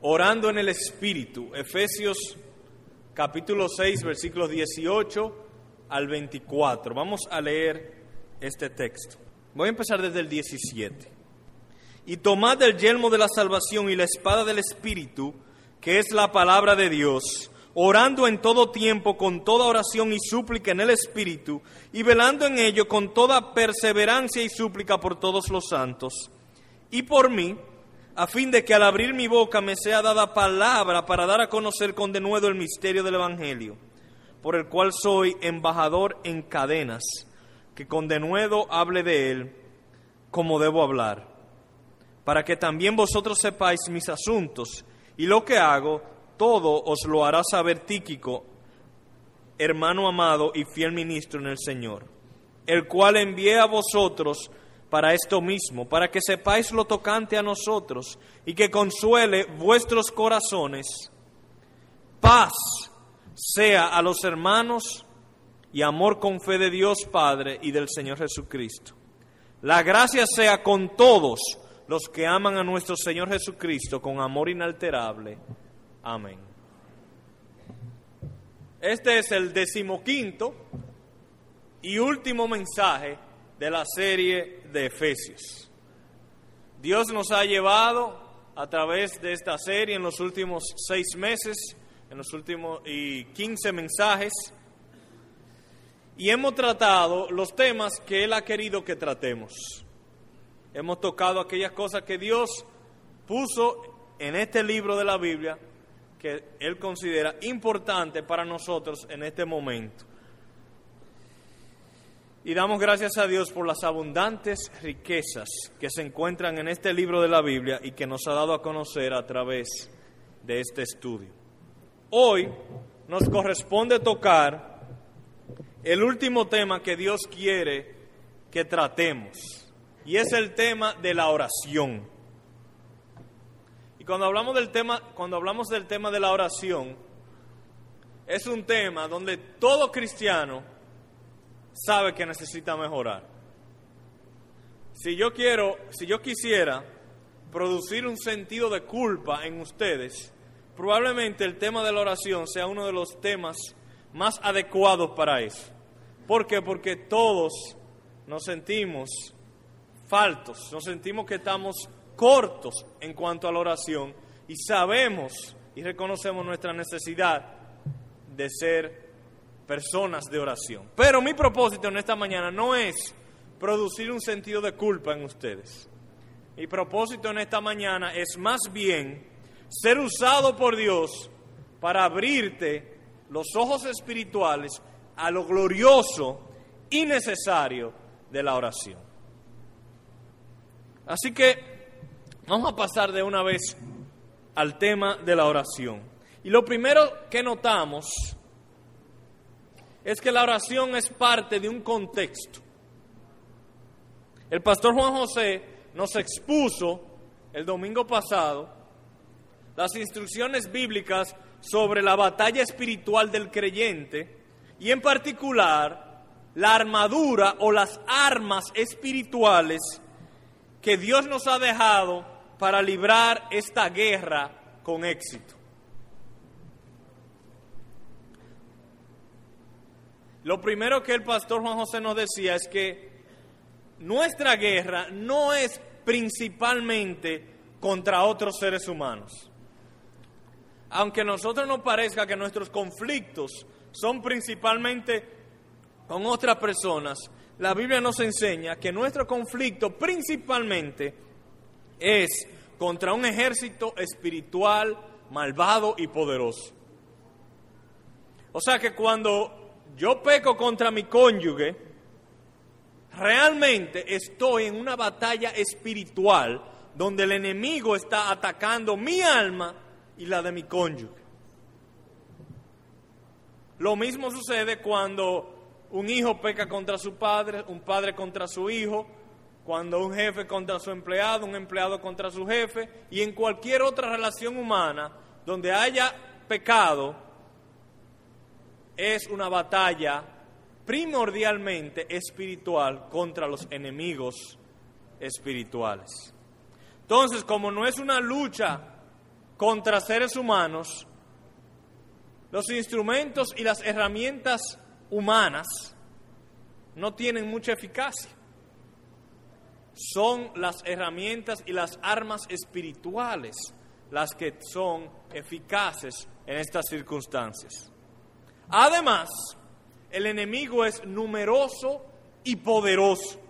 orando en el Espíritu. Efesios capítulo 6, versículos 18 al 24. Vamos a leer este texto. Voy a empezar desde el 17. Y tomad el yelmo de la salvación y la espada del Espíritu, que es la palabra de Dios, orando en todo tiempo con toda oración y súplica en el Espíritu, y velando en ello con toda perseverancia y súplica por todos los santos, y por mí, a fin de que al abrir mi boca me sea dada palabra para dar a conocer con denuedo el misterio del Evangelio, por el cual soy embajador en cadenas, que con denuedo hable de él como debo hablar, para que también vosotros sepáis mis asuntos y lo que hago, todo os lo hará saber Tíquico, hermano amado y fiel ministro en el Señor, el cual envié a vosotros para esto mismo, para que sepáis lo tocante a nosotros y que consuele vuestros corazones. Paz sea a los hermanos y amor con fe de Dios Padre y del Señor Jesucristo. La gracia sea con todos los que aman a nuestro Señor Jesucristo con amor inalterable. Amén. Este es el decimoquinto y último mensaje de la serie de Efesios. Dios nos ha llevado a través de esta serie en los últimos seis meses, en los últimos y 15 mensajes, y hemos tratado los temas que Él ha querido que tratemos. Hemos tocado aquellas cosas que Dios puso en este libro de la Biblia que Él considera importante para nosotros en este momento. Y damos gracias a Dios por las abundantes riquezas que se encuentran en este libro de la Biblia y que nos ha dado a conocer a través de este estudio. Hoy nos corresponde tocar el último tema que Dios quiere que tratemos y es el tema de la oración. Y cuando hablamos del tema, cuando hablamos del tema de la oración, es un tema donde todo cristiano sabe que necesita mejorar. Si yo quiero, si yo quisiera producir un sentido de culpa en ustedes, probablemente el tema de la oración sea uno de los temas más adecuados para eso. ¿Por qué? Porque todos nos sentimos faltos, nos sentimos que estamos cortos en cuanto a la oración y sabemos y reconocemos nuestra necesidad de ser personas de oración. Pero mi propósito en esta mañana no es producir un sentido de culpa en ustedes. Mi propósito en esta mañana es más bien ser usado por Dios para abrirte los ojos espirituales a lo glorioso y necesario de la oración. Así que vamos a pasar de una vez al tema de la oración. Y lo primero que notamos es que la oración es parte de un contexto. El pastor Juan José nos expuso el domingo pasado las instrucciones bíblicas sobre la batalla espiritual del creyente y en particular la armadura o las armas espirituales que Dios nos ha dejado para librar esta guerra con éxito. Lo primero que el pastor Juan José nos decía es que nuestra guerra no es principalmente contra otros seres humanos. Aunque a nosotros nos parezca que nuestros conflictos son principalmente con otras personas, la Biblia nos enseña que nuestro conflicto principalmente es contra un ejército espiritual malvado y poderoso. O sea que cuando yo peco contra mi cónyuge, realmente estoy en una batalla espiritual donde el enemigo está atacando mi alma y la de mi cónyuge. Lo mismo sucede cuando un hijo peca contra su padre, un padre contra su hijo, cuando un jefe contra su empleado, un empleado contra su jefe, y en cualquier otra relación humana donde haya pecado, es una batalla primordialmente espiritual contra los enemigos espirituales. Entonces, como no es una lucha contra seres humanos, los instrumentos y las herramientas humanas no tienen mucha eficacia. Son las herramientas y las armas espirituales las que son eficaces en estas circunstancias. Además, el enemigo es numeroso y poderoso.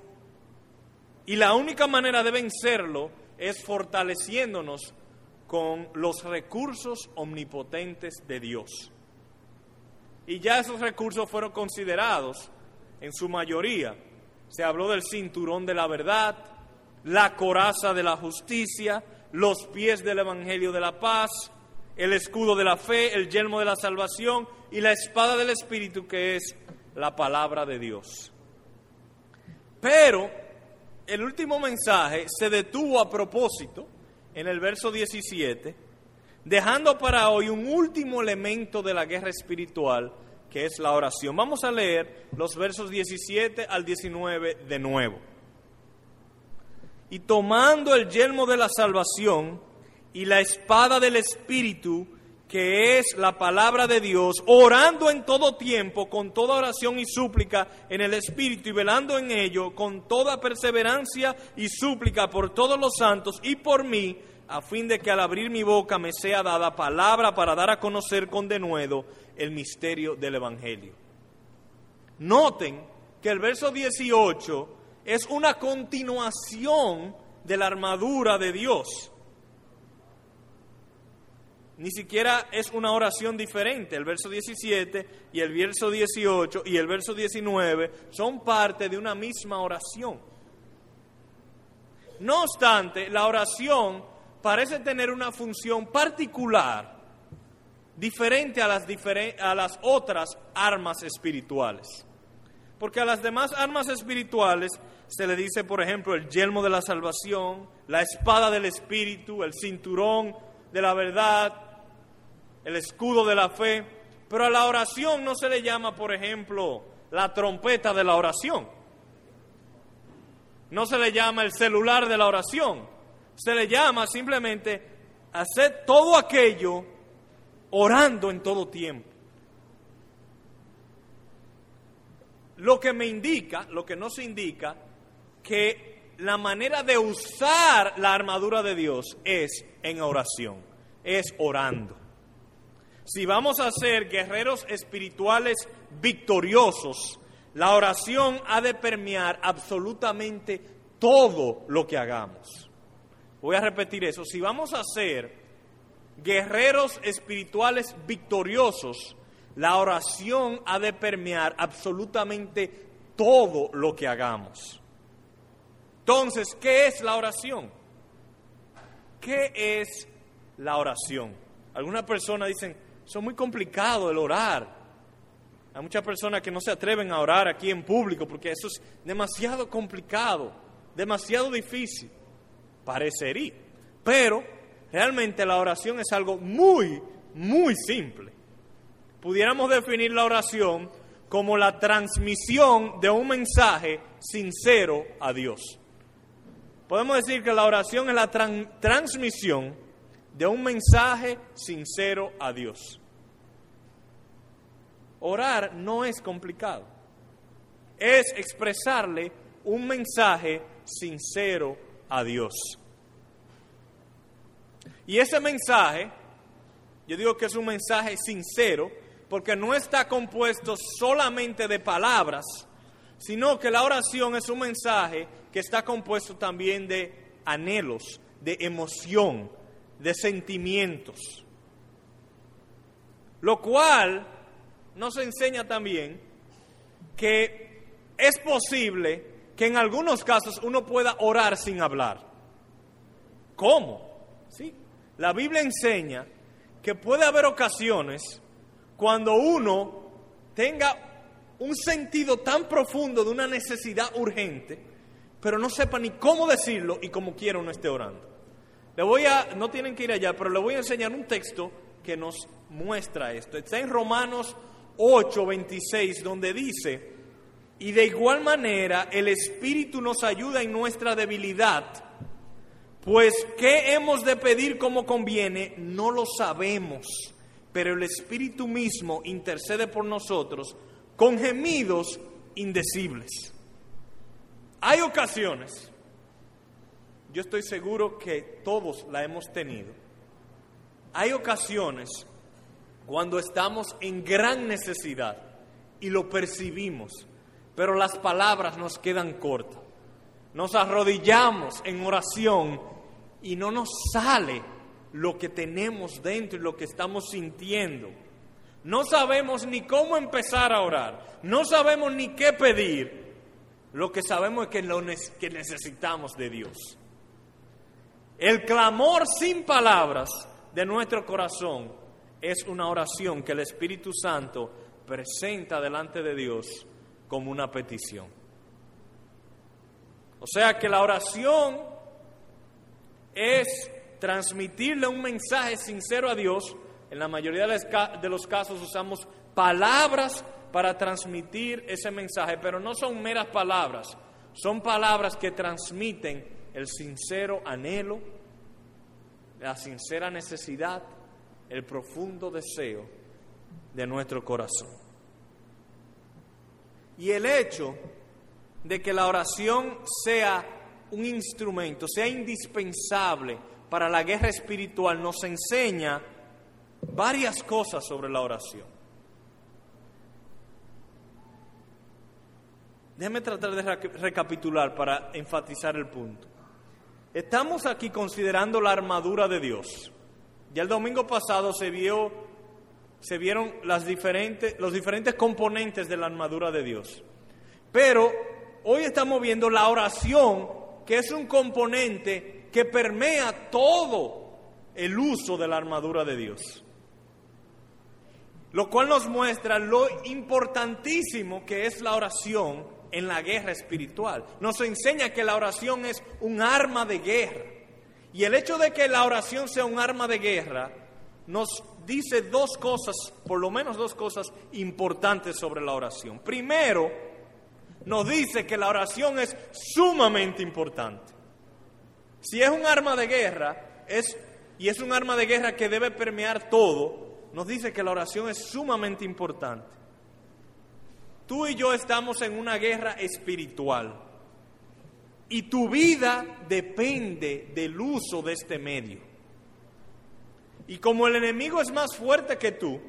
Y la única manera de vencerlo es fortaleciéndonos con los recursos omnipotentes de Dios. Y ya esos recursos fueron considerados en su mayoría. Se habló del cinturón de la verdad, la coraza de la justicia, los pies del Evangelio de la paz, el escudo de la fe, el yelmo de la salvación y la espada del Espíritu que es la palabra de Dios. Pero el último mensaje se detuvo a propósito en el verso 17, dejando para hoy un último elemento de la guerra espiritual que es la oración. Vamos a leer los versos 17 al 19 de nuevo. Y tomando el yelmo de la salvación y la espada del Espíritu, que es la palabra de Dios, orando en todo tiempo, con toda oración y súplica en el Espíritu y velando en ello, con toda perseverancia y súplica por todos los santos y por mí, a fin de que al abrir mi boca me sea dada palabra para dar a conocer con denuedo el misterio del Evangelio. Noten que el verso 18 es una continuación de la armadura de Dios ni siquiera es una oración diferente. El verso 17 y el verso 18 y el verso 19 son parte de una misma oración. No obstante, la oración parece tener una función particular, diferente a las, a las otras armas espirituales. Porque a las demás armas espirituales se le dice, por ejemplo, el yelmo de la salvación, la espada del espíritu, el cinturón de la verdad, el escudo de la fe, pero a la oración no se le llama, por ejemplo, la trompeta de la oración. No se le llama el celular de la oración. Se le llama simplemente hacer todo aquello orando en todo tiempo. Lo que me indica, lo que no se indica, que la manera de usar la armadura de Dios es en oración, es orando si vamos a ser guerreros espirituales victoriosos, la oración ha de permear absolutamente todo lo que hagamos. Voy a repetir eso. Si vamos a ser guerreros espirituales victoriosos, la oración ha de permear absolutamente todo lo que hagamos. Entonces, ¿qué es la oración? ¿Qué es la oración? Algunas personas dicen, eso es muy complicado el orar. Hay muchas personas que no se atreven a orar aquí en público porque eso es demasiado complicado, demasiado difícil. Parecería. Pero realmente la oración es algo muy, muy simple. Pudiéramos definir la oración como la transmisión de un mensaje sincero a Dios. Podemos decir que la oración es la transmisión de un mensaje sincero a Dios. Orar no es complicado, es expresarle un mensaje sincero a Dios. Y ese mensaje, yo digo que es un mensaje sincero, porque no está compuesto solamente de palabras, sino que la oración es un mensaje que está compuesto también de anhelos, de emoción, de sentimientos. Lo cual nos enseña también que es posible que en algunos casos uno pueda orar sin hablar. ¿Cómo? ¿Sí? La Biblia enseña que puede haber ocasiones cuando uno tenga un sentido tan profundo de una necesidad urgente, pero no sepa ni cómo decirlo y como quiera uno esté orando. Le voy a, no tienen que ir allá, pero le voy a enseñar un texto que nos muestra esto. Está en Romanos 8, 26, donde dice, y de igual manera el Espíritu nos ayuda en nuestra debilidad, Pues qué hemos de pedir como conviene, no lo sabemos, pero el Espíritu mismo intercede por nosotros con gemidos indecibles. Hay ocasiones, yo estoy seguro que todos la hemos tenido, hay ocasiones cuando estamos en gran necesidad y lo percibimos, pero las palabras nos quedan cortas. Nos arrodillamos en oración y no nos sale lo que tenemos dentro y lo que estamos sintiendo. No sabemos ni cómo empezar a orar, no sabemos ni qué pedir. Lo que sabemos es que, lo que necesitamos de Dios. El clamor sin palabras de nuestro corazón es una oración que el Espíritu Santo presenta delante de Dios como una petición. O sea que la oración es transmitirle un mensaje sincero a Dios. En la mayoría de los casos usamos palabras para transmitir ese mensaje, pero no son meras palabras, son palabras que transmiten el sincero anhelo, la sincera necesidad, el profundo deseo de nuestro corazón. Y el hecho de que la oración sea un instrumento, sea indispensable para la guerra espiritual, nos enseña varias cosas sobre la oración. Déjeme tratar de recapitular para enfatizar el punto. Estamos aquí considerando la armadura de Dios. Ya el domingo pasado se vio, se vieron las diferentes, los diferentes componentes de la armadura de Dios. Pero hoy estamos viendo la oración, que es un componente que permea todo el uso de la armadura de Dios. Lo cual nos muestra lo importantísimo que es la oración en la guerra espiritual. Nos enseña que la oración es un arma de guerra. Y el hecho de que la oración sea un arma de guerra nos dice dos cosas, por lo menos dos cosas importantes sobre la oración. Primero, nos dice que la oración es sumamente importante. Si es un arma de guerra, es, y es un arma de guerra que debe permear todo, nos dice que la oración es sumamente importante. Tú y yo estamos en una guerra espiritual. Y tu vida depende del uso de este medio. Y como el enemigo es más fuerte que tú,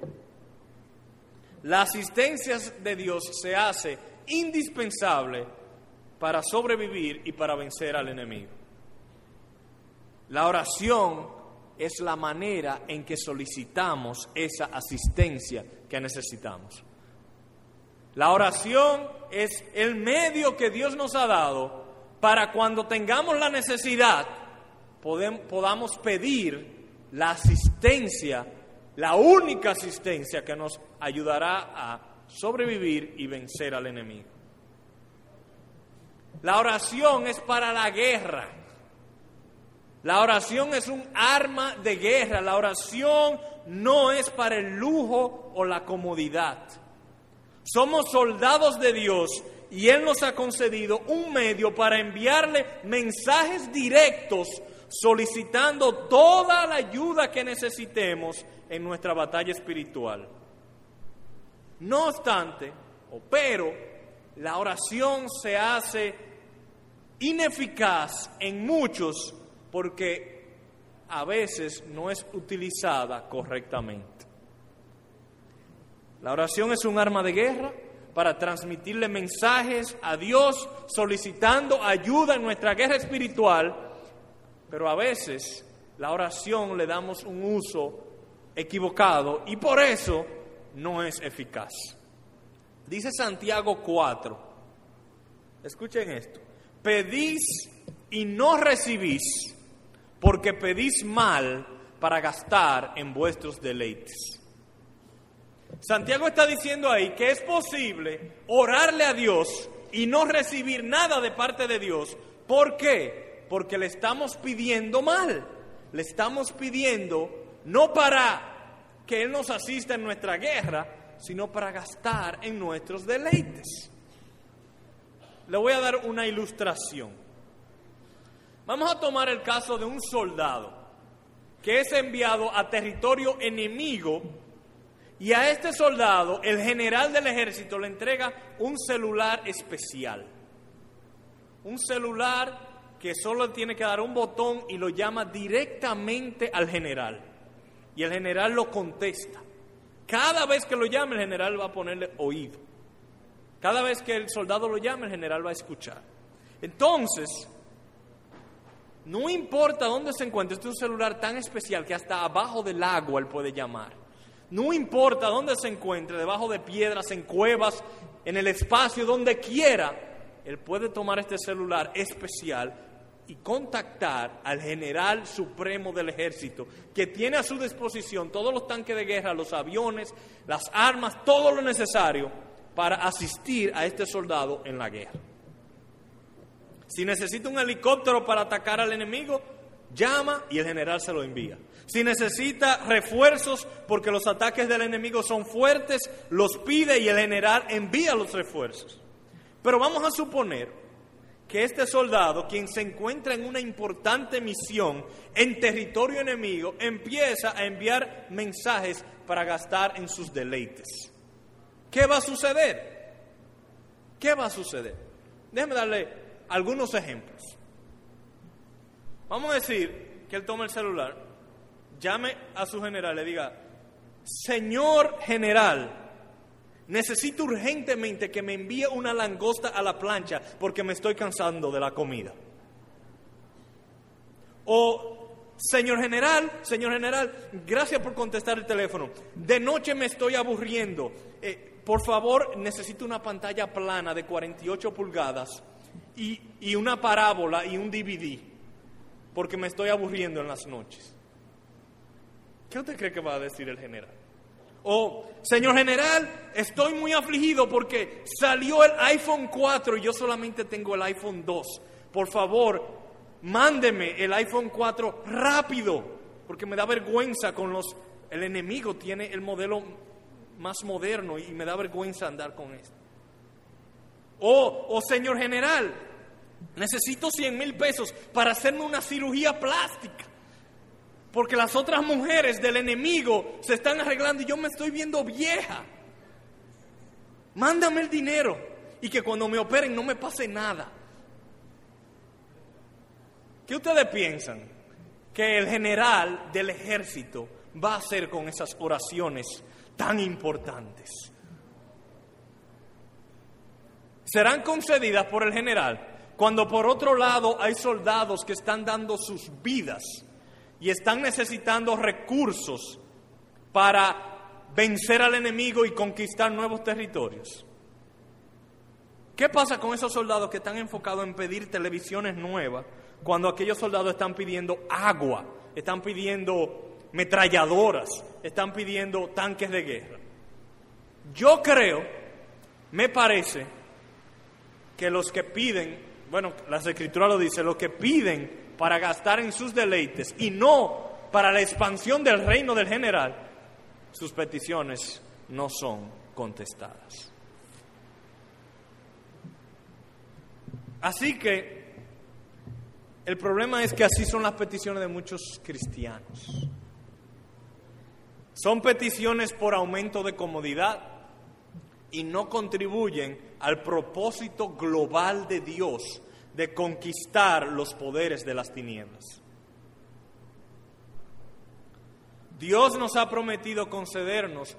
la asistencia de Dios se hace indispensable para sobrevivir y para vencer al enemigo. La oración es la manera en que solicitamos esa asistencia que necesitamos. La oración es el medio que Dios nos ha dado para cuando tengamos la necesidad podamos pedir la asistencia, la única asistencia que nos ayudará a sobrevivir y vencer al enemigo. La oración es para la guerra. La oración es un arma de guerra. La oración no es para el lujo o la comodidad. Somos soldados de Dios y Él nos ha concedido un medio para enviarle mensajes directos solicitando toda la ayuda que necesitemos en nuestra batalla espiritual. No obstante, o pero, la oración se hace ineficaz en muchos porque a veces no es utilizada correctamente. La oración es un arma de guerra para transmitirle mensajes a Dios solicitando ayuda en nuestra guerra espiritual, pero a veces la oración le damos un uso equivocado y por eso no es eficaz. Dice Santiago 4, escuchen esto, pedís y no recibís, porque pedís mal para gastar en vuestros deleites. Santiago está diciendo ahí que es posible orarle a Dios y no recibir nada de parte de Dios. ¿Por qué? Porque le estamos pidiendo mal. Le estamos pidiendo no para que Él nos asista en nuestra guerra, sino para gastar en nuestros deleites. Le voy a dar una ilustración. Vamos a tomar el caso de un soldado que es enviado a territorio enemigo y a este soldado el general del ejército le entrega un celular especial. Un celular que solo tiene que dar un botón y lo llama directamente al general. Y el general lo contesta. Cada vez que lo llame el general va a ponerle oído. Cada vez que el soldado lo llame el general va a escuchar. Entonces, no importa dónde se encuentre, este es un celular tan especial que hasta abajo del agua él puede llamar. No importa dónde se encuentre, debajo de piedras, en cuevas, en el espacio, donde quiera, él puede tomar este celular especial y contactar al general supremo del ejército, que tiene a su disposición todos los tanques de guerra, los aviones, las armas, todo lo necesario para asistir a este soldado en la guerra. Si necesita un helicóptero para atacar al enemigo, llama y el general se lo envía. Si necesita refuerzos porque los ataques del enemigo son fuertes, los pide y el general envía los refuerzos. Pero vamos a suponer que este soldado, quien se encuentra en una importante misión en territorio enemigo, empieza a enviar mensajes para gastar en sus deleites. ¿Qué va a suceder? ¿Qué va a suceder? Déjeme darle algunos ejemplos. Vamos a decir que él toma el celular, llame a su general, le diga, señor general, necesito urgentemente que me envíe una langosta a la plancha porque me estoy cansando de la comida. O, señor general, señor general, gracias por contestar el teléfono. De noche me estoy aburriendo. Eh, por favor, necesito una pantalla plana de 48 pulgadas y, y una parábola y un DVD porque me estoy aburriendo en las noches. ¿Qué usted cree que va a decir el general? O, señor general, estoy muy afligido porque salió el iPhone 4 y yo solamente tengo el iPhone 2. Por favor, mándeme el iPhone 4 rápido, porque me da vergüenza con los... El enemigo tiene el modelo más moderno y me da vergüenza andar con esto. O, oh, señor general, necesito 100 mil pesos para hacerme una cirugía plástica. Porque las otras mujeres del enemigo se están arreglando y yo me estoy viendo vieja. Mándame el dinero y que cuando me operen no me pase nada. ¿Qué ustedes piensan que el general del ejército va a hacer con esas oraciones tan importantes? Serán concedidas por el general cuando por otro lado hay soldados que están dando sus vidas y están necesitando recursos para vencer al enemigo y conquistar nuevos territorios. ¿Qué pasa con esos soldados que están enfocados en pedir televisiones nuevas cuando aquellos soldados están pidiendo agua, están pidiendo metralladoras, están pidiendo tanques de guerra? Yo creo, me parece, que los que piden, bueno, las escrituras lo dicen, los que piden para gastar en sus deleites y no para la expansión del reino del general, sus peticiones no son contestadas. Así que el problema es que así son las peticiones de muchos cristianos. Son peticiones por aumento de comodidad y no contribuyen al propósito global de Dios de conquistar los poderes de las tinieblas. Dios nos ha prometido concedernos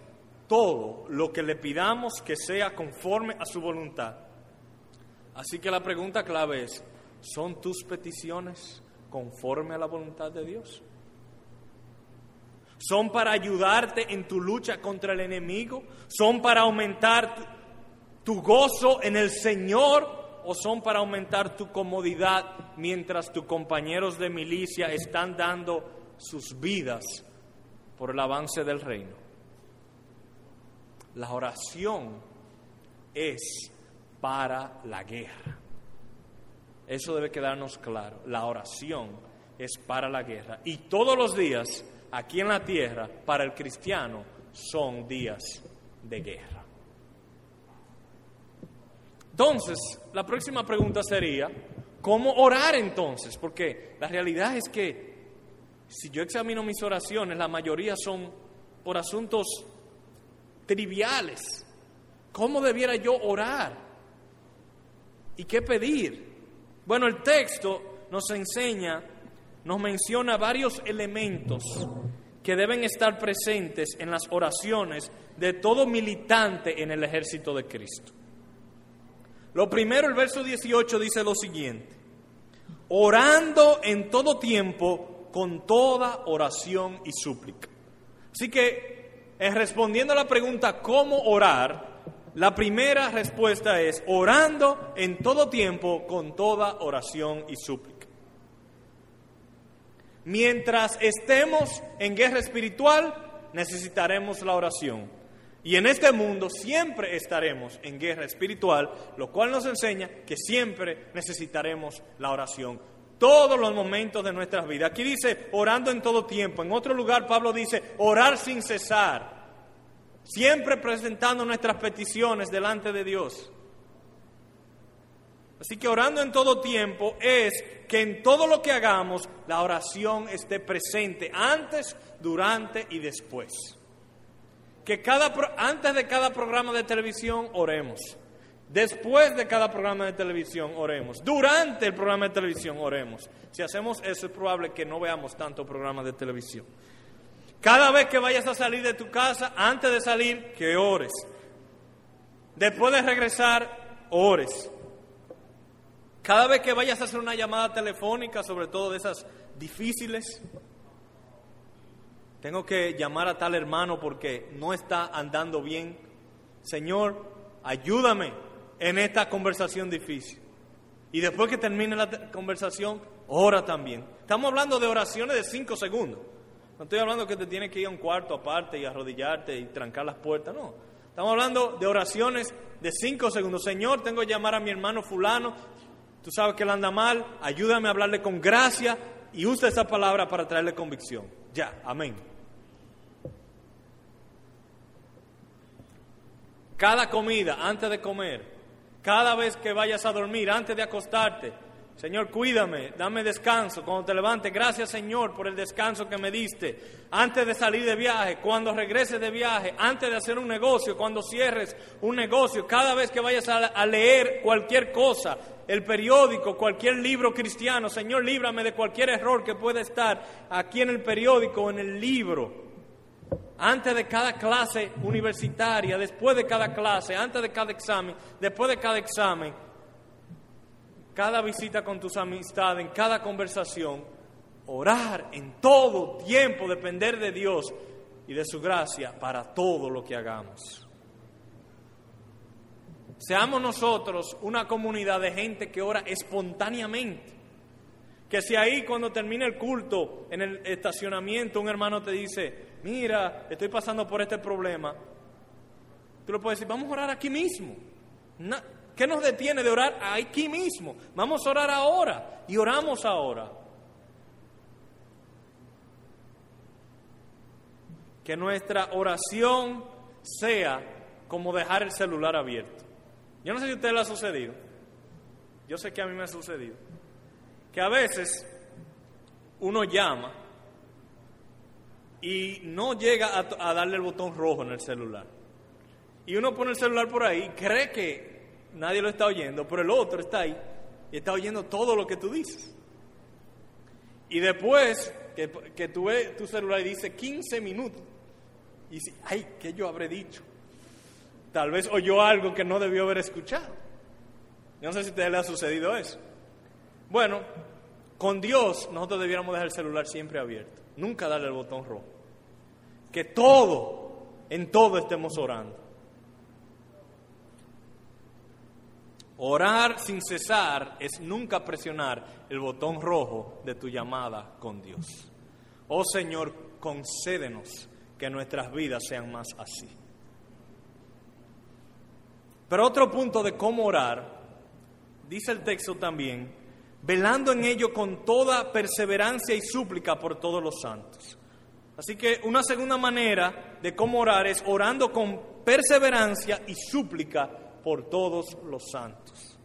todo lo que le pidamos que sea conforme a su voluntad. Así que la pregunta clave es, ¿son tus peticiones conforme a la voluntad de Dios? ¿Son para ayudarte en tu lucha contra el enemigo? ¿Son para aumentar tu gozo en el Señor? O son para aumentar tu comodidad mientras tus compañeros de milicia están dando sus vidas por el avance del reino? La oración es para la guerra. Eso debe quedarnos claro. La oración es para la guerra. Y todos los días aquí en la tierra, para el cristiano, son días de guerra. Entonces, la próxima pregunta sería, ¿Cómo orar entonces? Porque la realidad es que si yo examino mis oraciones, la mayoría son por asuntos triviales. ¿Cómo debiera yo orar? ¿Y qué pedir? Bueno, el texto nos enseña, nos menciona varios elementos que deben estar presentes en las oraciones de todo militante en el ejército de Cristo. Lo primero, el verso 18 dice lo siguiente, orando en todo tiempo con toda oración y súplica. Así que, en respondiendo a la pregunta cómo orar, la primera respuesta es orando en todo tiempo con toda oración y súplica. Mientras estemos en guerra espiritual, necesitaremos la oración. Y en este mundo siempre estaremos en guerra espiritual, lo cual nos enseña que siempre necesitaremos la oración. Todos los momentos de nuestras vidas. Aquí dice orando en todo tiempo. En otro lugar Pablo dice orar sin cesar. Siempre presentando nuestras peticiones delante de Dios. Así que orando en todo tiempo es que en todo lo que hagamos la oración esté presente antes, durante y después que cada, antes de cada programa de televisión oremos. Después de cada programa de televisión oremos. Durante el programa de televisión oremos. Si hacemos eso es probable que no veamos tanto programa de televisión. Cada vez que vayas a salir de tu casa, antes de salir, que ores. Después de regresar, ores. Cada vez que vayas a hacer una llamada telefónica, sobre todo de esas difíciles, tengo que llamar a tal hermano porque no está andando bien. Señor, ayúdame en esta conversación difícil. Y después que termine la conversación, ora también. Estamos hablando de oraciones de cinco segundos. No estoy hablando que te tienes que ir a un cuarto aparte y arrodillarte y trancar las puertas, no. Estamos hablando de oraciones de cinco segundos. Señor, tengo que llamar a mi hermano fulano. Tú sabes que él anda mal. Ayúdame a hablarle con gracia y usa esa palabra para traerle convicción. Ya, amén. Cada comida, antes de comer, cada vez que vayas a dormir, antes de acostarte, Señor, cuídame, dame descanso. Cuando te levantes, gracias Señor por el descanso que me diste. Antes de salir de viaje, cuando regreses de viaje, antes de hacer un negocio, cuando cierres un negocio, cada vez que vayas a, leer cualquier cosa, el periódico, cualquier libro cristiano, Señor, líbrame de cualquier error que pueda estar aquí en el periódico o en el libro antes de cada clase universitaria, después de cada clase, antes de cada examen, después de cada examen, cada visita con tus amistades, en cada conversación, orar en todo tiempo, depender de Dios y de su gracia para todo lo que hagamos. Seamos nosotros una comunidad de gente que ora espontáneamente. Que si ahí cuando termina el culto en el estacionamiento un hermano te dice, mira, estoy pasando por este problema, tú le puedes decir, vamos a orar aquí mismo. ¿Qué nos detiene de orar aquí mismo? Vamos a orar ahora y oramos ahora. Que nuestra oración sea como dejar el celular abierto. Yo no sé si a usted le ha sucedido. Yo sé que a mí me ha sucedido. Que a veces uno llama y no llega a, darle el botón rojo en el celular. Y uno pone el celular por ahí, cree que nadie lo está oyendo, pero el otro está ahí y está oyendo todo lo que tú dices. Y después que, tú tu celular y dice 15 minutos, y dice, ay, ¿qué yo habré dicho? Tal vez oyó algo que no debió haber escuchado. Yo no sé si a usted le ha sucedido eso. Bueno, con Dios nosotros debiéramos dejar el celular siempre abierto nunca darle el botón rojo. Que todo, en todo estemos orando. Orar sin cesar es nunca presionar el botón rojo de tu llamada con Dios. Oh Señor, concédenos que nuestras vidas sean más así. Pero otro punto de cómo orar, dice el texto también, velando en ello con toda perseverancia y súplica por todos los santos. Así que una segunda manera de cómo orar es orando con perseverancia y súplica por todos los santos.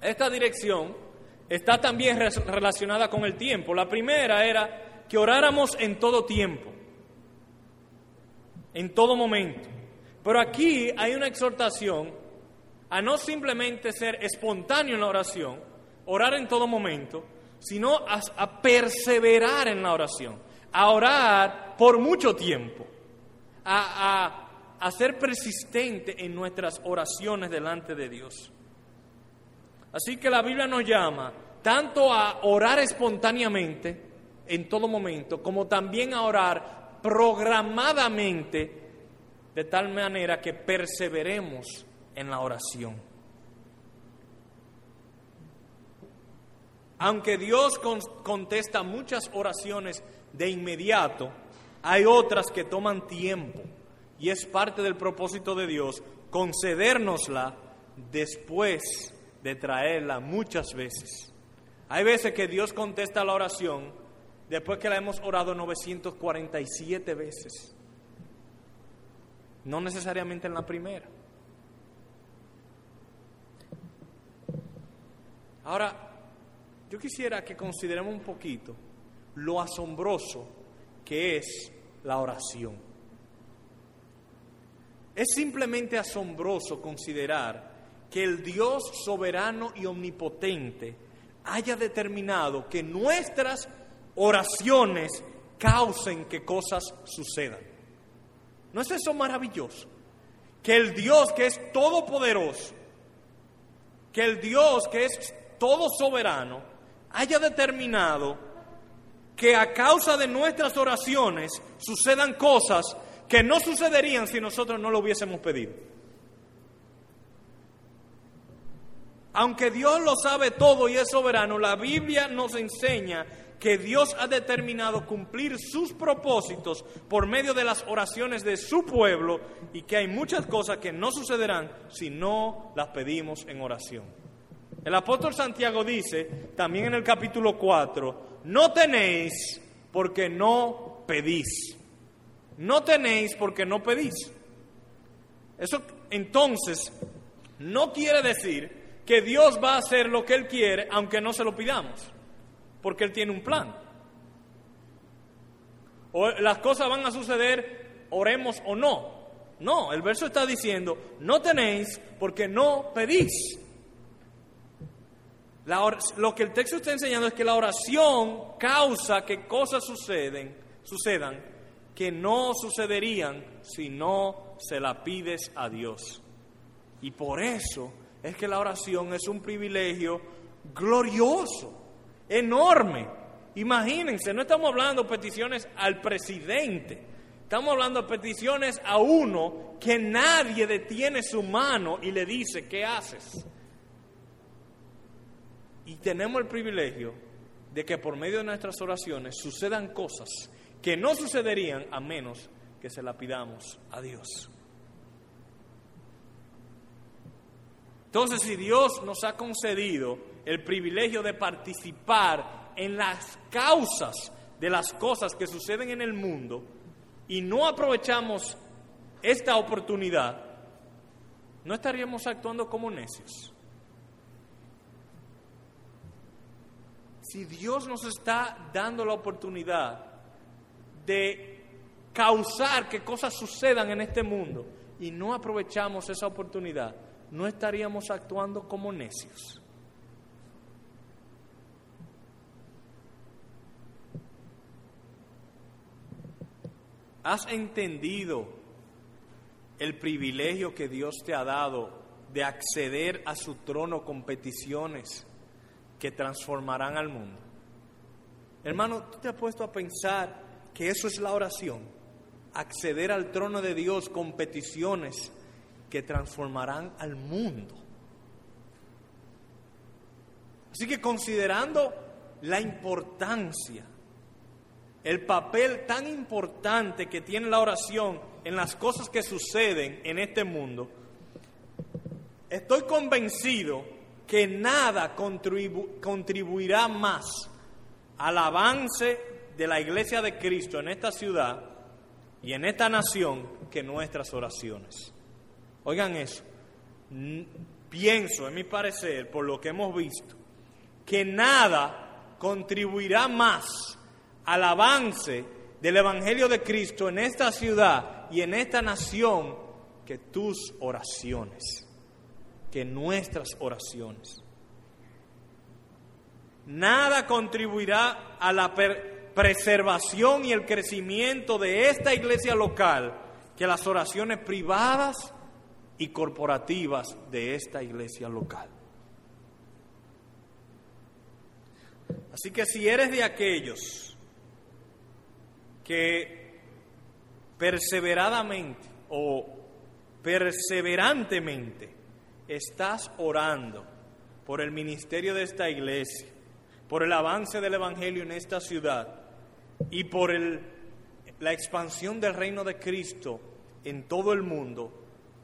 esta dirección está también relacionada con el tiempo. La primera era que oráramos en todo tiempo, en todo momento. Pero aquí hay una exhortación a no simplemente ser espontáneo en la oración, orar en todo momento, sino a, perseverar en la oración, a orar por mucho tiempo, a, a ser persistente en nuestras oraciones delante de Dios. Así que la Biblia nos llama tanto a orar espontáneamente en todo momento, como también a orar programadamente, de tal manera que perseveremos en la oración. Aunque Dios contesta muchas oraciones de inmediato, hay otras que toman tiempo y es parte del propósito de Dios concedérnosla después de traerla muchas veces. Hay veces que Dios contesta la oración después que la hemos orado 947 veces. No necesariamente en la primera. Ahora, yo quisiera que consideremos un poquito lo asombroso que es la oración. Es simplemente asombroso considerar que el Dios soberano y omnipotente haya determinado que nuestras oraciones causen que cosas sucedan. ¿No es eso maravilloso? Que el Dios que es todopoderoso, que el Dios que es todo soberano, haya determinado que a causa de nuestras oraciones sucedan cosas que no sucederían si nosotros no lo hubiésemos pedido. Aunque Dios lo sabe todo y es soberano, la Biblia nos enseña que Dios ha determinado cumplir sus propósitos por medio de las oraciones de su pueblo y que hay muchas cosas que no sucederán si no las pedimos en oración. El apóstol Santiago dice, también en el capítulo 4, no tenéis porque no pedís. No tenéis porque no pedís. Eso entonces no quiere decir que Dios va a hacer lo que Él quiere aunque no se lo pidamos, porque Él tiene un plan. O las cosas van a suceder, oremos o no. No, el verso está diciendo, no tenéis porque no pedís. lo que el texto está enseñando es que la oración causa que cosas suceden, sucedan que no sucederían si no se la pides a Dios. Y por eso es que la oración es un privilegio glorioso, enorme. Imagínense, no estamos hablando de peticiones al presidente, estamos hablando de peticiones a uno que nadie detiene su mano y le dice, ¿qué haces? Y tenemos el privilegio de que por medio de nuestras oraciones sucedan cosas que no sucederían a menos que se la pidamos a Dios. Entonces, si Dios nos ha concedido el privilegio de participar en las causas de las cosas que suceden en el mundo y no aprovechamos esta oportunidad, no estaríamos actuando como necios. Si Dios nos está dando la oportunidad de causar que cosas sucedan en este mundo y no aprovechamos esa oportunidad, no estaríamos actuando como necios. ¿Has entendido el privilegio que Dios te ha dado de acceder a su trono con peticiones que transformarán al mundo? Hermano, ¿tú te has puesto a pensar que eso es la oración? Acceder al trono de Dios con peticiones que transformarán al mundo. Así que considerando la importancia, el papel tan importante que tiene la oración en las cosas que suceden en este mundo, estoy convencido que nada contribuirá más al avance de la iglesia de Cristo en esta ciudad y en esta nación que nuestras oraciones. Oigan eso. pienso, en mi parecer, por lo que hemos visto, que nada contribuirá más al avance del Evangelio de Cristo en esta ciudad y en esta nación que tus oraciones, que nuestras oraciones. Nada contribuirá a la preservación y el crecimiento de esta iglesia local que las oraciones privadas y corporativas de esta iglesia local. Así que si eres de aquellos que perseveradamente o perseverantemente estás orando por el ministerio de esta iglesia, por el avance del Evangelio en esta ciudad y por el, la expansión del reino de Cristo en todo el mundo,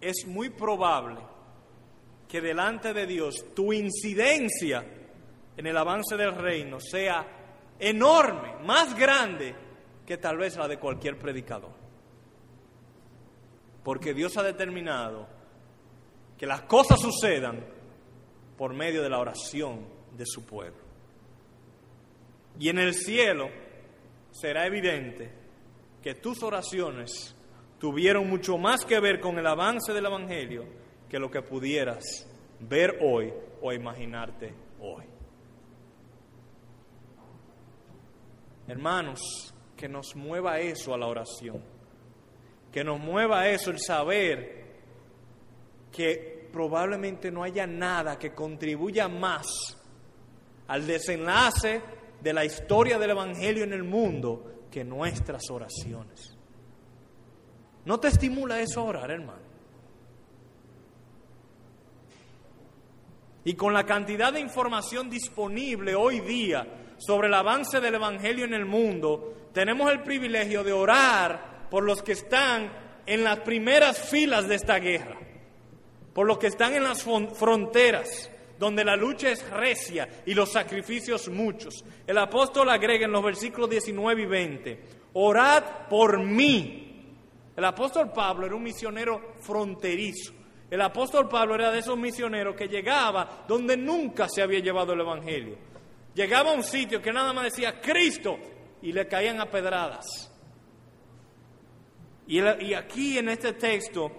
es muy probable que delante de Dios tu incidencia en el avance del reino sea enorme, más grande que tal vez la de cualquier predicador. Porque Dios ha determinado que las cosas sucedan por medio de la oración de su pueblo. Y en el cielo será evidente que tus oraciones tuvieron mucho más que ver con el avance del Evangelio que lo que pudieras ver hoy o imaginarte hoy. Hermanos, que nos mueva eso a la oración, que nos mueva eso el saber que probablemente no haya nada que contribuya más al desenlace de la historia del Evangelio en el mundo que nuestras oraciones. ¿No te estimula eso a orar, hermano? Y con la cantidad de información disponible hoy día sobre el avance del Evangelio en el mundo, tenemos el privilegio de orar por los que están en las primeras filas de esta guerra, por los que están en las fronteras, donde la lucha es recia y los sacrificios muchos. El apóstol agrega en los versículos 19 y 20, orad por mí el apóstol Pablo era un misionero fronterizo. El apóstol Pablo era de esos misioneros que llegaba donde nunca se había llevado el Evangelio. Llegaba a un sitio que nada más decía Cristo y le caían a pedradas. Y, aquí en este texto,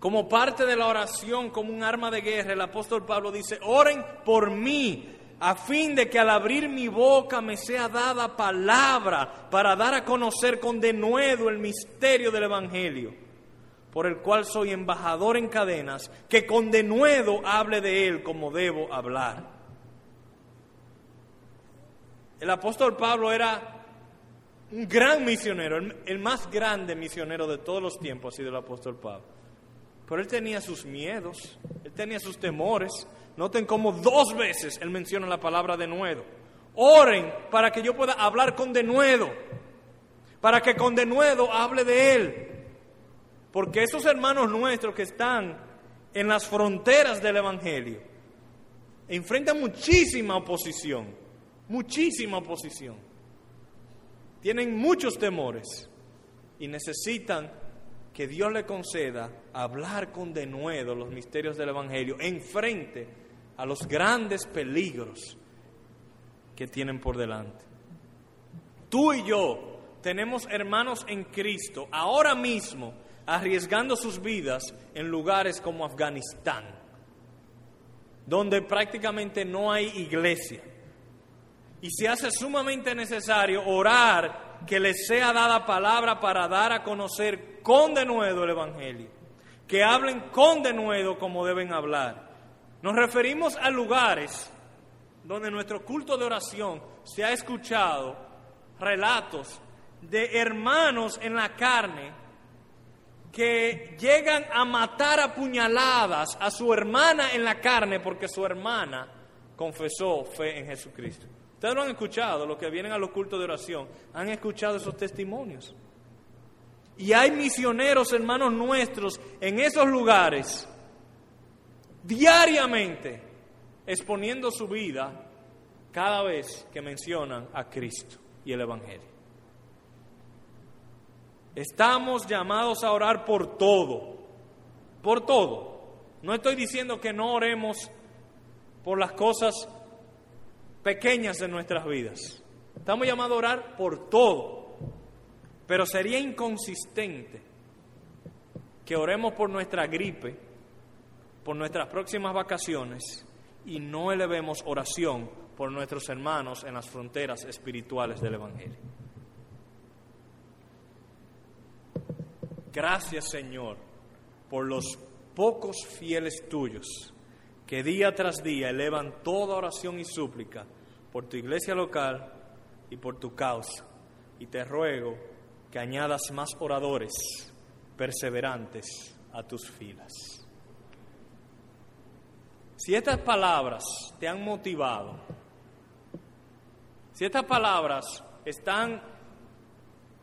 como parte de la oración, como un arma de guerra, el apóstol Pablo dice, oren por mí, a fin de que al abrir mi boca me sea dada palabra para dar a conocer con denuedo el misterio del Evangelio, por el cual soy embajador en cadenas, que con denuedo hable de él como debo hablar. El apóstol Pablo era un gran misionero, el, más grande misionero de todos los tiempos ha sido el apóstol Pablo. Pero él tenía sus miedos, él tenía sus temores, Noten cómo dos veces él menciona la palabra denuedo. Oren para que yo pueda hablar con denuedo, para que con denuedo hable de él. Porque esos hermanos nuestros que están en las fronteras del Evangelio enfrentan muchísima oposición, muchísima oposición. Tienen muchos temores y necesitan que Dios le conceda hablar con denuedo los misterios del Evangelio enfrente a los grandes peligros que tienen por delante. Tú y yo tenemos hermanos en Cristo ahora mismo arriesgando sus vidas en lugares como Afganistán, donde prácticamente no hay iglesia. Y se hace sumamente necesario orar que les sea dada palabra para dar a conocer con denuedo el Evangelio, que hablen con denuedo como deben hablar nos referimos a lugares donde nuestro culto de oración se ha escuchado relatos de hermanos en la carne que llegan a matar a puñaladas a su hermana en la carne porque su hermana confesó fe en Jesucristo. Ustedes lo han escuchado, los que vienen a los cultos de oración, han escuchado esos testimonios. Y hay misioneros, hermanos nuestros, en esos lugares diariamente exponiendo su vida cada vez que mencionan a Cristo y el Evangelio. Estamos llamados a orar por todo, por todo, No estoy diciendo que no oremos por las cosas pequeñas de nuestras vidas. Estamos llamados a orar por todo, pero sería inconsistente que oremos por nuestra gripe, por nuestras próximas vacaciones y no elevemos oración por nuestros hermanos en las fronteras espirituales del Evangelio. Gracias Señor por los pocos fieles tuyos que día tras día elevan toda oración y súplica por tu iglesia local y por tu causa. Y te ruego que añadas más oradores perseverantes a tus filas. Si estas palabras te han motivado, si estas palabras están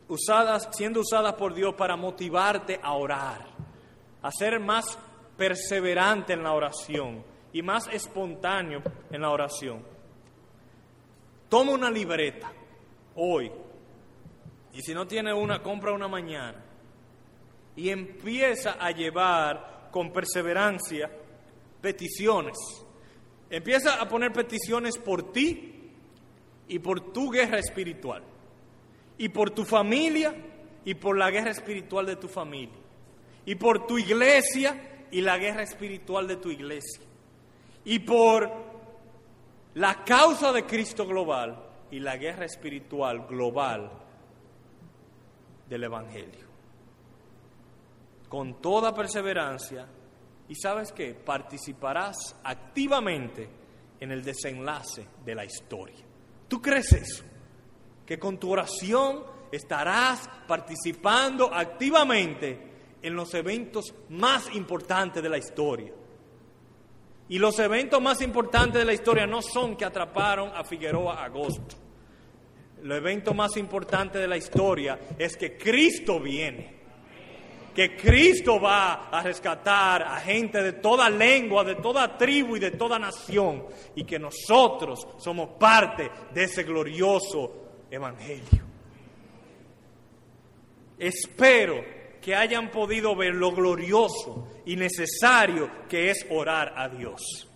usadas, siendo usadas por Dios para motivarte a orar, a ser más perseverante en la oración y más espontáneo en la oración. Toma una libreta hoy y si no tiene una, compra una mañana. Y empieza a llevar con perseverancia peticiones. Empieza a poner peticiones por ti y por tu guerra espiritual. Y por tu familia y por la guerra espiritual de tu familia, y por tu iglesia y la guerra espiritual de tu iglesia, y por la causa de Cristo global y la guerra espiritual global del Evangelio. Con toda perseverancia, y sabes qué, participarás activamente en el desenlace de la historia. ¿Tú crees eso? que con tu oración estarás participando activamente en los eventos más importantes de la historia. Y los eventos más importantes de la historia no son que atraparon a Figueroa agosto. El evento más importante de la historia es que Cristo viene. Que Cristo va a rescatar a gente de toda lengua, de toda tribu y de toda nación. Y que nosotros somos parte de ese glorioso evangelio. Espero que hayan podido ver lo glorioso y necesario que es orar a Dios.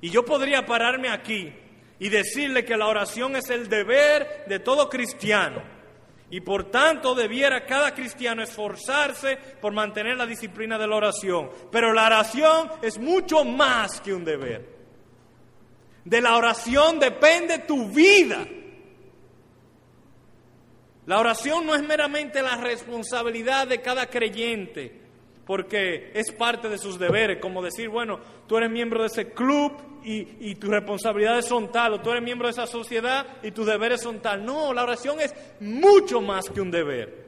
Y yo podría pararme aquí y decirle que la oración es el deber de todo cristiano. Y por tanto debiera cada cristiano esforzarse por mantener la disciplina de la oración. Pero la oración es mucho más que un deber. De la oración depende tu vida. La oración no es meramente la responsabilidad de cada creyente, porque es parte de sus deberes, como decir, bueno, tú eres miembro de ese club y, y tus responsabilidades son tal, o tú eres miembro de esa sociedad y tus deberes son tal. No, la oración es mucho más que un deber.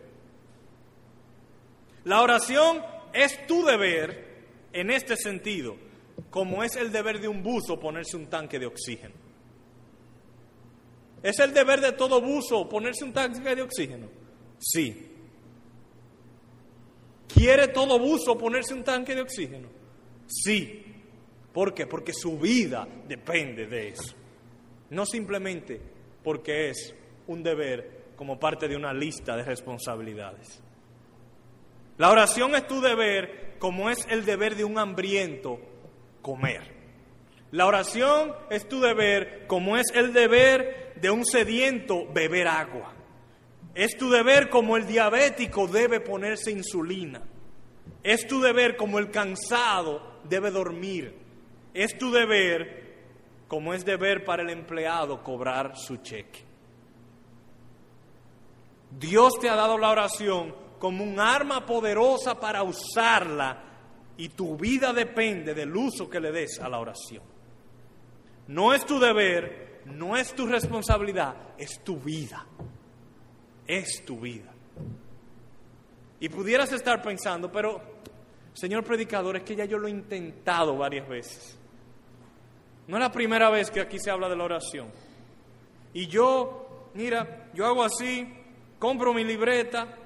La oración es tu deber en este sentido, como es el deber de un buzo ponerse un tanque de oxígeno. ¿Es el deber de todo buzo ponerse un tanque de oxígeno? Sí. ¿Quiere todo buzo ponerse un tanque de oxígeno? Sí. ¿Por qué? Porque su vida depende de eso. No simplemente porque es un deber como parte de una lista de responsabilidades. La oración es tu deber como es el deber de un hambriento comer. La oración es tu deber como es el deber de un sediento beber agua. Es tu deber como el diabético debe ponerse insulina. Es tu deber como el cansado debe dormir. Es tu deber como es deber para el empleado cobrar su cheque. Dios te ha dado la oración como un arma poderosa para usarla y tu vida depende del uso que le des a la oración. No es tu deber, no es tu responsabilidad, es tu vida. Es tu vida. Y pudieras estar pensando, pero, señor predicador, es que ya yo lo he intentado varias veces. No es la primera vez que aquí se habla de la oración. Y yo, mira, yo hago así, compro mi libreta,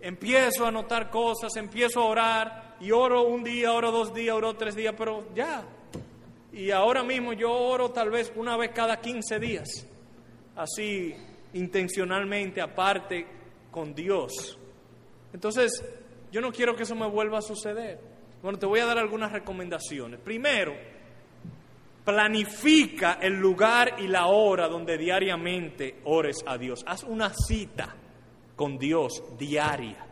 empiezo a anotar cosas, empiezo a orar, y oro un día, oro dos días, oro tres días, pero ya, y ahora mismo yo oro tal vez una vez cada 15 días, así intencionalmente aparte con Dios. Entonces, yo no quiero que eso me vuelva a suceder. Bueno, te voy a dar algunas recomendaciones. Primero, planifica el lugar y la hora donde diariamente ores a Dios. Haz una cita con Dios diaria.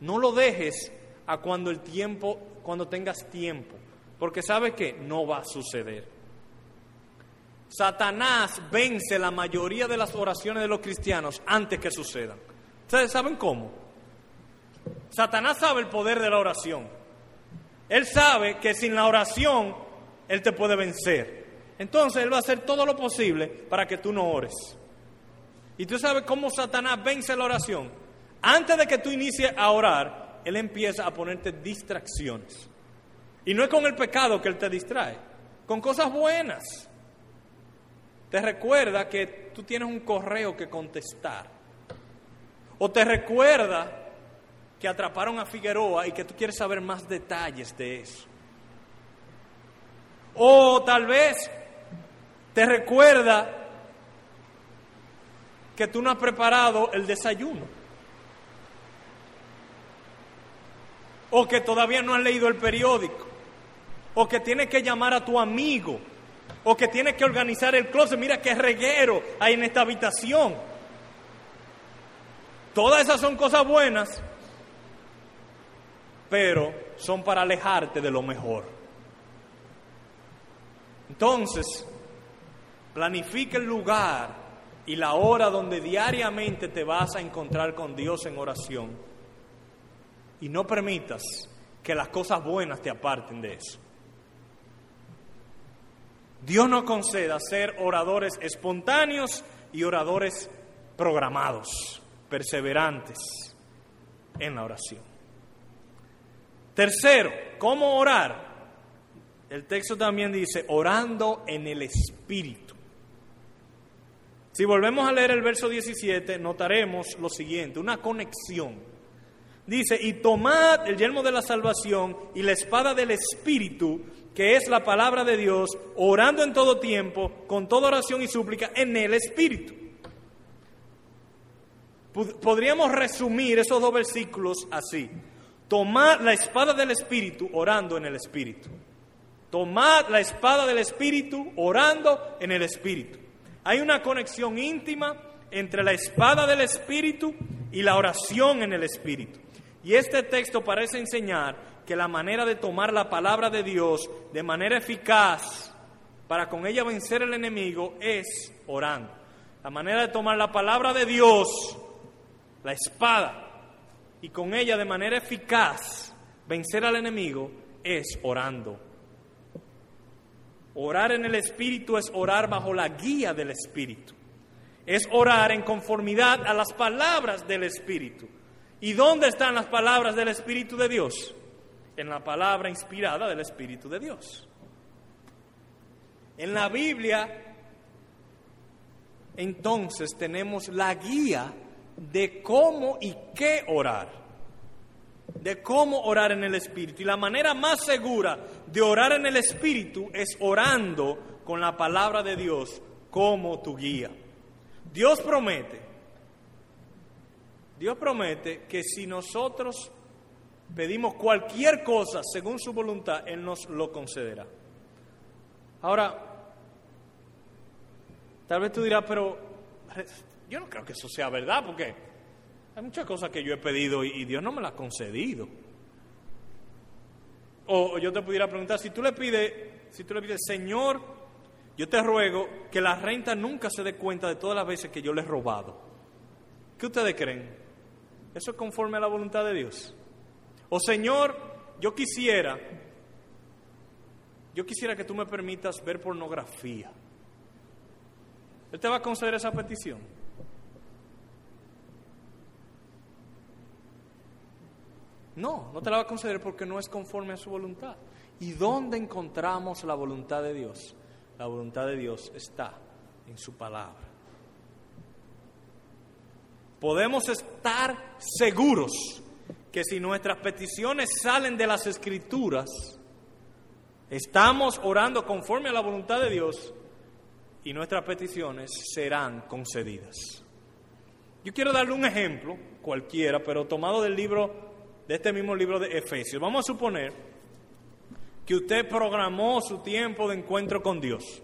No lo dejes a cuando el tiempo, cuando tengas tiempo, porque sabes que no va a suceder. Satanás vence la mayoría de las oraciones de los cristianos antes que sucedan. ¿Ustedes saben cómo? Satanás sabe el poder de la oración. Él sabe que sin la oración Él te puede vencer. Entonces Él va a hacer todo lo posible para que tú no ores. ¿Y tú sabes cómo Satanás vence la oración? Antes de que tú inicies a orar, Él empieza a ponerte distracciones. Y no es con el pecado que Él te distrae, con cosas buenas. Te recuerda que tú tienes un correo que contestar. O te recuerda que atraparon a Figueroa y que tú quieres saber más detalles de eso. O tal vez te recuerda que tú no has preparado el desayuno. O que todavía no has leído el periódico. O que tienes que llamar a tu amigo. O que tienes que organizar el closet. Mira qué reguero hay en esta habitación. Todas esas son cosas buenas, pero son para alejarte de lo mejor. Entonces, planifica el lugar y la hora donde diariamente te vas a encontrar con Dios en oración. Y no permitas que las cosas buenas te aparten de eso. Dios nos conceda ser oradores espontáneos y oradores programados, perseverantes en la oración. Tercero, ¿cómo orar? El texto también dice, orando en el Espíritu. Si volvemos a leer el verso 17, notaremos lo siguiente, una conexión. Dice, y tomad el yelmo de la salvación y la espada del Espíritu, que es la palabra de Dios, orando en todo tiempo, con toda oración y súplica, en el Espíritu. Podríamos resumir esos dos versículos así. Tomad la espada del Espíritu orando en el Espíritu. Tomad la espada del Espíritu orando en el Espíritu. Hay una conexión íntima entre la espada del Espíritu y la oración en el Espíritu. Y este texto parece enseñar que la manera de tomar la palabra de Dios de manera eficaz para con ella vencer al enemigo es orando. La manera de tomar la palabra de Dios, la espada, y con ella de manera eficaz vencer al enemigo es orando. Orar en el Espíritu es orar bajo la guía del Espíritu. Es orar en conformidad a las palabras del Espíritu. ¿Y dónde están las palabras del Espíritu de Dios? En la palabra inspirada del Espíritu de Dios. En la Biblia, entonces tenemos la guía de cómo y qué orar, de cómo orar en el Espíritu. Y la manera más segura de orar en el Espíritu es orando con la palabra de Dios como tu guía. Dios promete, Dios promete que si nosotros pedimos cualquier cosa según su voluntad, Él nos lo concederá. Ahora, tal vez tú dirás, pero yo no creo que eso sea verdad, porque hay muchas cosas que yo he pedido y, Dios no me las ha concedido. O, yo te pudiera preguntar, si tú le pides, si tú le pides, Señor, yo te ruego que la renta nunca se dé cuenta de todas las veces que yo le he robado. ¿Qué ustedes creen? ¿Eso es conforme a la voluntad de Dios? O Señor, yo quisiera, yo quisiera que tú me permitas ver pornografía. ¿Él te va a conceder esa petición? No, no te la va a conceder porque no es conforme a su voluntad. ¿Y dónde encontramos la voluntad de Dios? La voluntad de Dios está en su palabra. Podemos estar seguros que si nuestras peticiones salen de las escrituras, estamos orando conforme a la voluntad de Dios y nuestras peticiones serán concedidas. Yo quiero darle un ejemplo, cualquiera, pero tomado del libro de este mismo libro de Efesios. Vamos a suponer que usted programó su tiempo de encuentro con Dios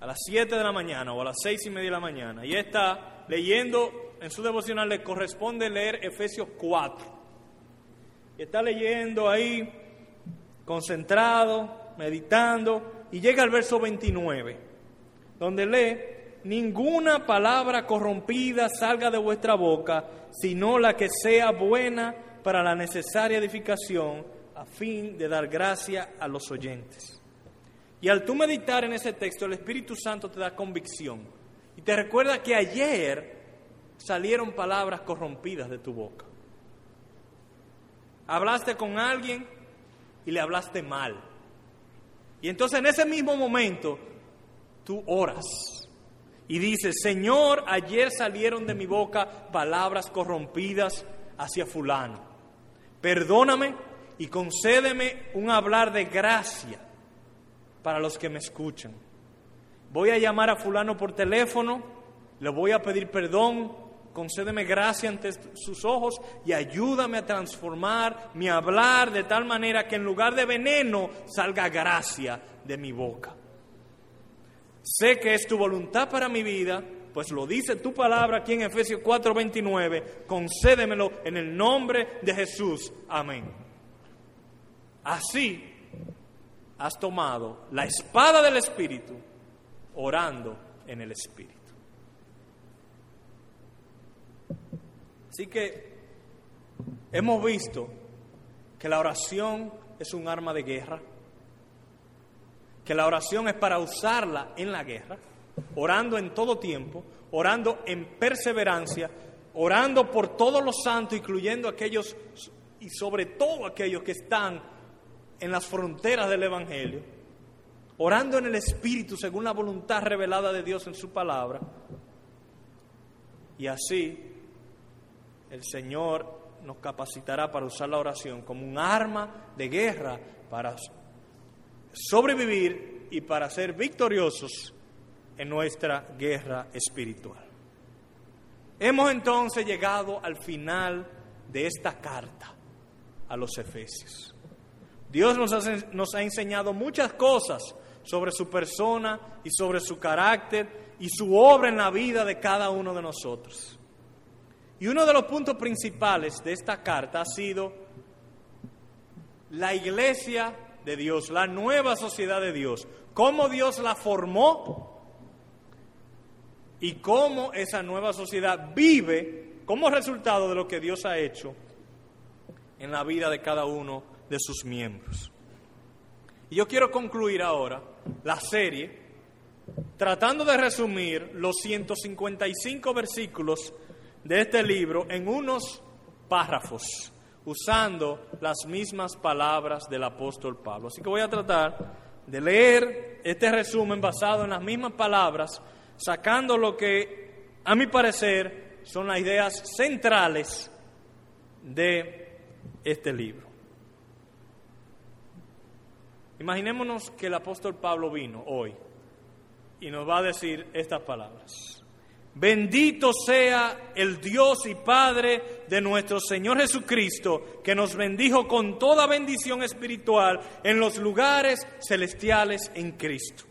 a las 7 de la mañana o a las seis y media de la mañana y está leyendo en su devocional, le corresponde leer Efesios 4. Y está leyendo ahí, concentrado, meditando, y llega al verso 29, donde lee, ninguna palabra corrompida salga de vuestra boca, sino la que sea buena para la necesaria edificación, a fin de dar gracia a los oyentes. Y al tú meditar en ese texto, el Espíritu Santo te da convicción. Y te recuerda que ayer salieron palabras corrompidas de tu boca. Hablaste con alguien y le hablaste mal. Y entonces en ese mismo momento tú oras y dices, Señor, ayer salieron de mi boca palabras corrompidas hacia fulano. Perdóname y concédeme un hablar de gracia para los que me escuchan. Voy a llamar a fulano por teléfono, le voy a pedir perdón, concédeme gracia ante sus ojos y ayúdame a transformar mi hablar de tal manera que en lugar de veneno salga gracia de mi boca. Sé que es tu voluntad para mi vida, pues lo dice tu palabra aquí en Efesios 4:29, concédemelo en el nombre de Jesús. Amén. Así has tomado la espada del Espíritu orando en el Espíritu. Así que hemos visto que la oración es un arma de guerra, que la oración es para usarla en la guerra, orando en todo tiempo, orando en perseverancia, orando por todos los santos, incluyendo aquellos y sobre todo aquellos que están en las fronteras del Evangelio, orando en el Espíritu según la voluntad revelada de Dios en su palabra, y así el Señor nos capacitará para usar la oración como un arma de guerra para sobrevivir y para ser victoriosos en nuestra guerra espiritual. Hemos entonces llegado al final de esta carta a los Efesios. Dios nos ha, enseñado muchas cosas sobre su persona y sobre su carácter y su obra en la vida de cada uno de nosotros. Y uno de los puntos principales de esta carta ha sido la iglesia de Dios, la nueva sociedad de Dios, cómo Dios la formó y cómo esa nueva sociedad vive como resultado de lo que Dios ha hecho en la vida de cada uno de sus miembros. Y yo quiero concluir ahora la serie tratando de resumir los 155 versículos de este libro en unos párrafos, usando las mismas palabras del apóstol Pablo. Así que voy a tratar de leer este resumen basado en las mismas palabras, sacando lo que, a mi parecer, son las ideas centrales de este libro. Imaginémonos que el apóstol Pablo vino hoy y nos va a decir estas palabras. Bendito sea el Dios y Padre de nuestro Señor Jesucristo, que nos bendijo con toda bendición espiritual en los lugares celestiales en Cristo.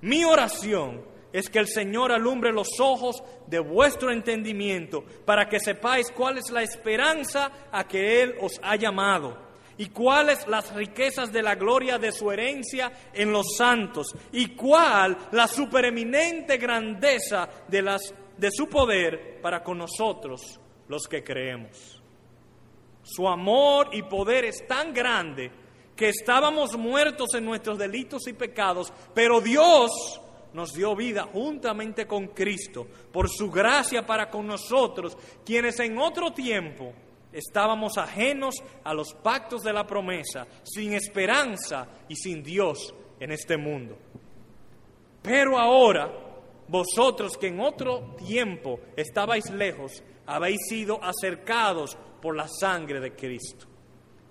Mi oración es que el Señor alumbre los ojos de vuestro entendimiento para que sepáis cuál es la esperanza a que Él os ha llamado y cuáles las riquezas de la gloria de su herencia en los santos y cuál la supereminente grandeza de, las, de su poder para con nosotros los que creemos. Su amor y poder es tan grande que estábamos muertos en nuestros delitos y pecados, pero Dios nos dio vida juntamente con Cristo por su gracia para con nosotros, quienes en otro tiempo Estábamos ajenos a los pactos de la promesa, sin esperanza y sin Dios en este mundo. Pero ahora, vosotros que en otro tiempo estabais lejos, habéis sido acercados por la sangre de Cristo.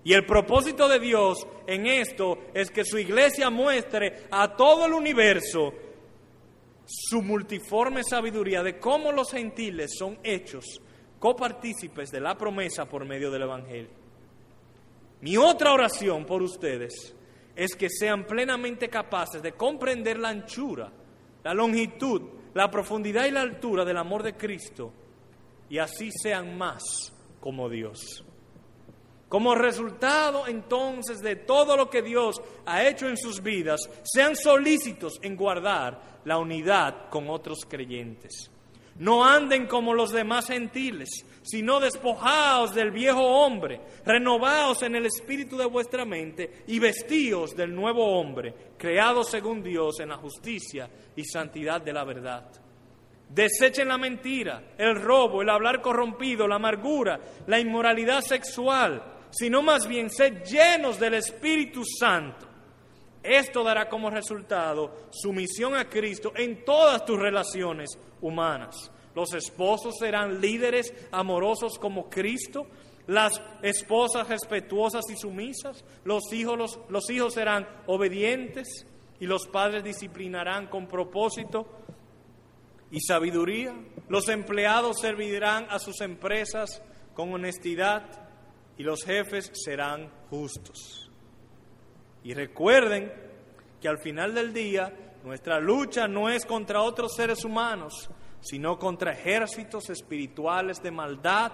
Y el propósito de Dios en esto es que su iglesia muestre a todo el universo su multiforme sabiduría de cómo los gentiles son hechos copartícipes de la promesa por medio del Evangelio. Mi otra oración por ustedes es que sean plenamente capaces de comprender la anchura, la longitud, la profundidad y la altura del amor de Cristo y así sean más como Dios. Como resultado entonces de todo lo que Dios ha hecho en sus vidas, sean solícitos en guardar la unidad con otros creyentes. No anden como los demás gentiles, sino despojaos del viejo hombre, renovaos en el espíritu de vuestra mente y vestíos del nuevo hombre, creado según Dios en la justicia y santidad de la verdad. Desechen la mentira, el robo, el hablar corrompido, la amargura, la inmoralidad sexual, sino más bien sed llenos del Espíritu Santo. Esto dará como resultado sumisión a Cristo en todas tus relaciones humanas. Los esposos serán líderes amorosos como Cristo, las esposas respetuosas y sumisas, los hijos, los, los hijos serán obedientes y los padres disciplinarán con propósito y sabiduría. Los empleados servirán a sus empresas con honestidad y los jefes serán justos. Y recuerden que al final del día nuestra lucha no es contra otros seres humanos, sino contra ejércitos espirituales de maldad.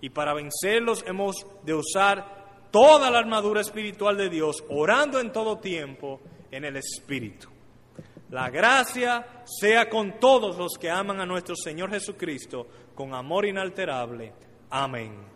Y para vencerlos hemos de usar toda la armadura espiritual de Dios, orando en todo tiempo en el Espíritu. La gracia sea con todos los que aman a nuestro Señor Jesucristo con amor inalterable. Amén.